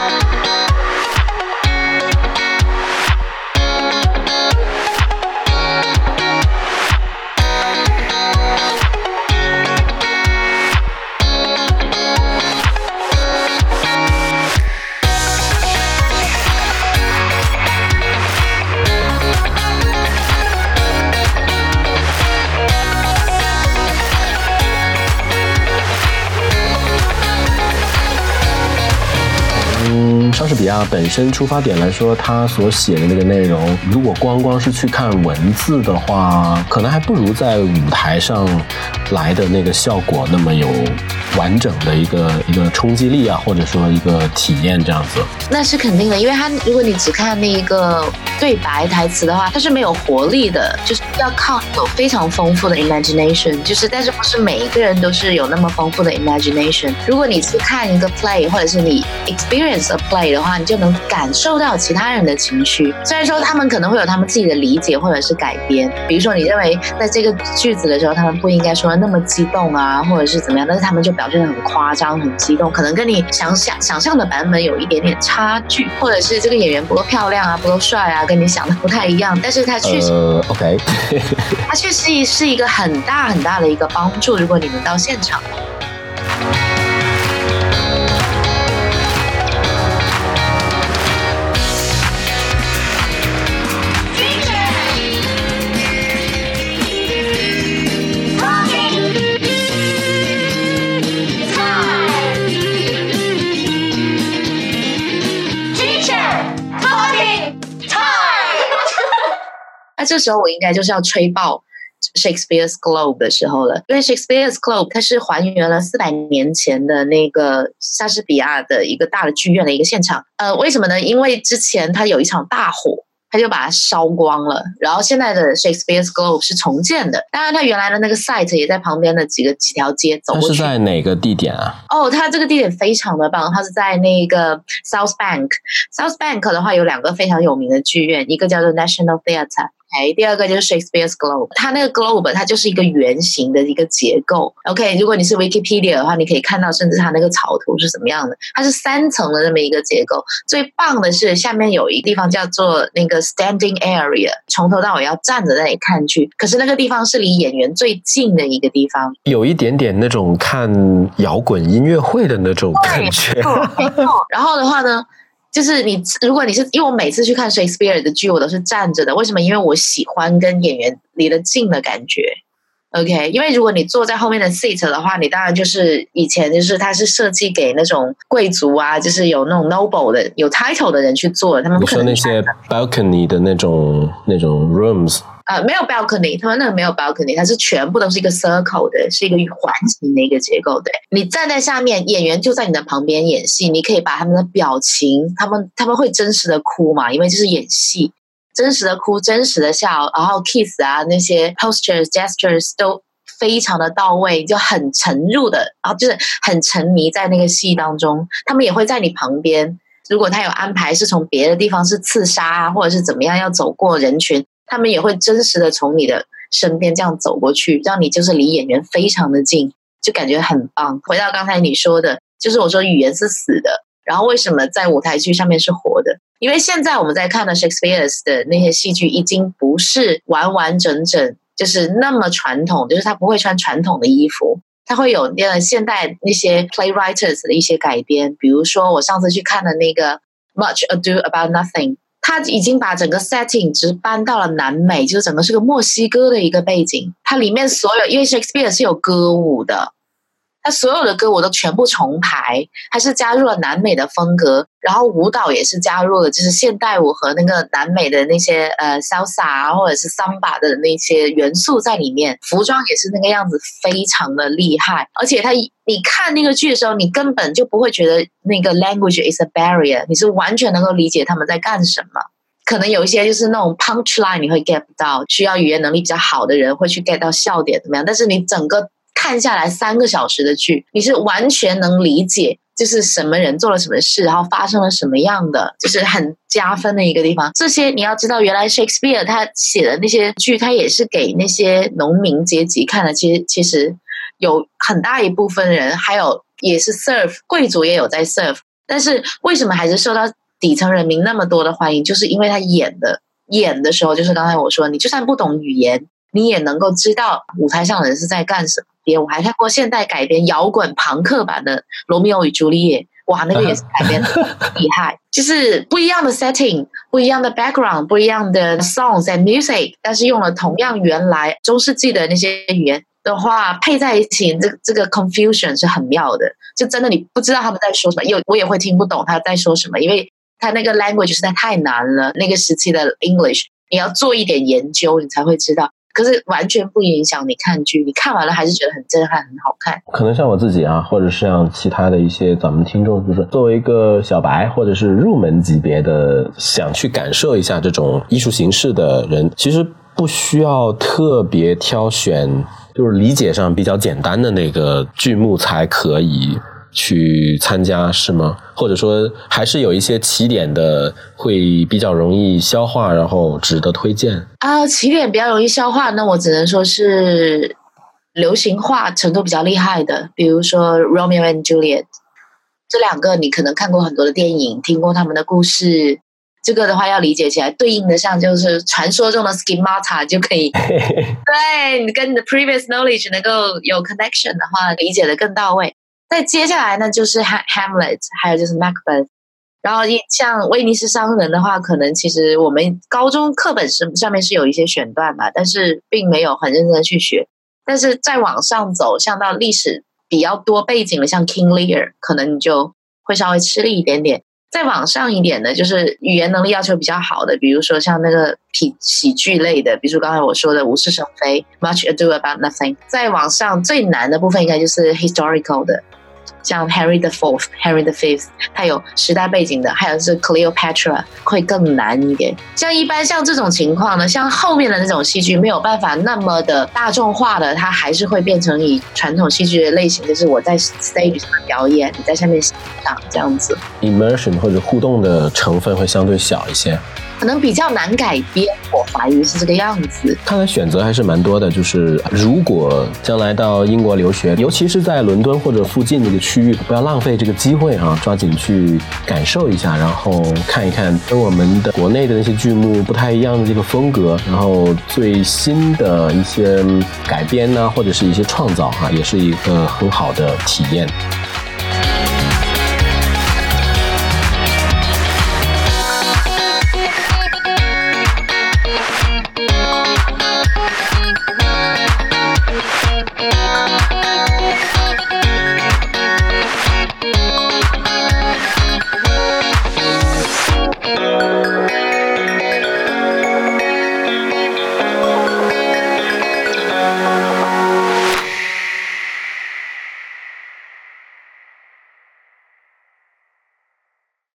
Bye. 嗯莎士比亚本身出发点来说，他所写的那个内容，如果光光是去看文字的话，可能还不如在舞台上来的那个效果那么有完整的一个一个冲击力啊，或者说一个体验这样子。那是肯定的，因为他如果你只看那一个对白台词的话，它是没有活力的，就是要靠有非常丰富的 imagination，就是但是不是每一个人都是有那么丰富的 imagination。如果你去看一个 play，或者是你 experience a play。的话，你就能感受到其他人的情绪。虽然说他们可能会有他们自己的理解或者是改编，比如说你认为在这个句子的时候，他们不应该说那么激动啊，或者是怎么样，但是他们就表现的很夸张、很激动，可能跟你想想想象的版本有一点点差距，或者是这个演员不够漂亮啊、不够帅啊，跟你想的不太一样。但是他确实，OK，他确实是一个很大很大的一个帮助。如果你们到现场。那这时候我应该就是要吹爆 Shakespeare's Globe 的时候了，因为 Shakespeare's Globe 它是还原了四百年前的那个莎士比亚的一个大的剧院的一个现场。呃，为什么呢？因为之前它有一场大火。他就把它烧光了，然后现在的 Shakespeare's Globe 是重建的，当然它原来的那个 site 也在旁边的几个几条街走过去。是在哪个地点啊？哦，它这个地点非常的棒，它是在那个 South Bank。South Bank 的话有两个非常有名的剧院，一个叫做 National Theatre。哎，第二个就是 Shakespeare's Globe，它那个 globe 它就是一个圆形的一个结构。OK，如果你是 Wikipedia 的话，你可以看到，甚至它那个草图是怎么样的。它是三层的这么一个结构。最棒的是下面有一个地方叫做那个 Standing Area，从头到尾要站着在那里看剧。可是那个地方是离演员最近的一个地方，有一点点那种看摇滚音乐会的那种感觉。然后的话呢？就是你，如果你是因为我每次去看 Shakespeare 的剧，我都是站着的。为什么？因为我喜欢跟演员离得近的感觉。OK，因为如果你坐在后面的 seat 的话，你当然就是以前就是它是设计给那种贵族啊，就是有那种 noble 的、有 title 的人去坐，他们不可能那些 balcony 的那种那种 rooms。呃，没有 balcony，他们那个没有 balcony，它是全部都是一个 circle 的，是一个环形的一个结构。对，你站在下面，演员就在你的旁边演戏，你可以把他们的表情，他们他们会真实的哭嘛，因为就是演戏，真实的哭，真实的笑，然后 kiss 啊那些 postures gestures 都非常的到位，就很沉入的，然后就是很沉迷在那个戏当中。他们也会在你旁边，如果他有安排是从别的地方是刺杀啊，或者是怎么样要走过人群。他们也会真实的从你的身边这样走过去，让你就是离演员非常的近，就感觉很棒。回到刚才你说的，就是我说语言是死的，然后为什么在舞台剧上面是活的？因为现在我们在看的 Shakespeare's 的那些戏剧，已经不是完完整整就是那么传统，就是他不会穿传统的衣服，他会有那个现代那些 playwriters 的一些改编，比如说我上次去看的那个 Much Ado About Nothing。他已经把整个 setting 只搬到了南美，就是整个是个墨西哥的一个背景。它里面所有，因为 Shakespeare 是有歌舞的。他所有的歌我都全部重排，他是加入了南美的风格，然后舞蹈也是加入了，就是现代舞和那个南美的那些呃潇洒啊，或者是桑巴的那些元素在里面，服装也是那个样子，非常的厉害。而且他你看那个剧的时候，你根本就不会觉得那个 language is a barrier，你是完全能够理解他们在干什么。可能有一些就是那种 punch line 你会 get 不到，需要语言能力比较好的人会去 get 到笑点怎么样，但是你整个。看下来三个小时的剧，你是完全能理解，就是什么人做了什么事，然后发生了什么样的，就是很加分的一个地方。这些你要知道，原来 Shakespeare 他写的那些剧，他也是给那些农民阶级看的。其实，其实有很大一部分人，还有也是 serve 贵族也有在 serve。但是为什么还是受到底层人民那么多的欢迎？就是因为他演的演的时候，就是刚才我说，你就算不懂语言，你也能够知道舞台上的人是在干什么。别，我还看过现代改编摇滚朋克版的《罗密欧与朱丽叶》，哇，那个也是改编的厉害，就是不一样的 setting，不一样的 background，不一样的 songs and music，但是用了同样原来中世纪的那些语言。的话配在一起，这这个 confusion 是很妙的，就真的你不知道他们在说什么，有我也会听不懂他在说什么，因为他那个 language 实在太难了。那个时期的 English，你要做一点研究，你才会知道。可是完全不影响你看剧，你看完了还是觉得很震撼，很好看。可能像我自己啊，或者是像其他的一些咱们听众，就是作为一个小白或者是入门级别的，想去感受一下这种艺术形式的人，其实不需要特别挑选。就是理解上比较简单的那个剧目才可以去参加，是吗？或者说还是有一些起点的会比较容易消化，然后值得推荐啊？起点比较容易消化，那我只能说是流行化程度比较厉害的，比如说《Romeo and Juliet》这两个，你可能看过很多的电影，听过他们的故事。这个的话要理解起来，对应的像就是传说中的 schemata 就可以，对你跟你的 previous knowledge 能够有 connection 的话，理解的更到位。再接下来呢，就是 Hamlet，还有就是 Macbeth。然后一像威尼斯商人的话，可能其实我们高中课本是上面是有一些选段吧，但是并没有很认真的去学。但是再往上走，像到历史比较多背景的，像 King Lear，可能你就会稍微吃力一点点。再往上一点的，就是语言能力要求比较好的，比如说像那个喜喜剧类的，比如刚才我说的《无事生非》（Much Ado About Nothing）。再往上最难的部分，应该就是 historical 的。像 Henry the Fourth、Henry the Fifth，它有时代背景的，还有是 Cleopatra 会更难一点。像一般像这种情况呢，像后面的那种戏剧没有办法那么的大众化的，它还是会变成以传统戏剧的类型，就是我在 stage 上表演，你在下面欣赏这样子。Immersion 或者互动的成分会相对小一些。可能比较难改编，我怀疑是这个样子。看来选择还是蛮多的，就是如果将来到英国留学，尤其是在伦敦或者附近那个区域，不要浪费这个机会啊，抓紧去感受一下，然后看一看跟我们的国内的那些剧目不太一样的这个风格，然后最新的一些改编呢，或者是一些创造哈，也是一个很好的体验。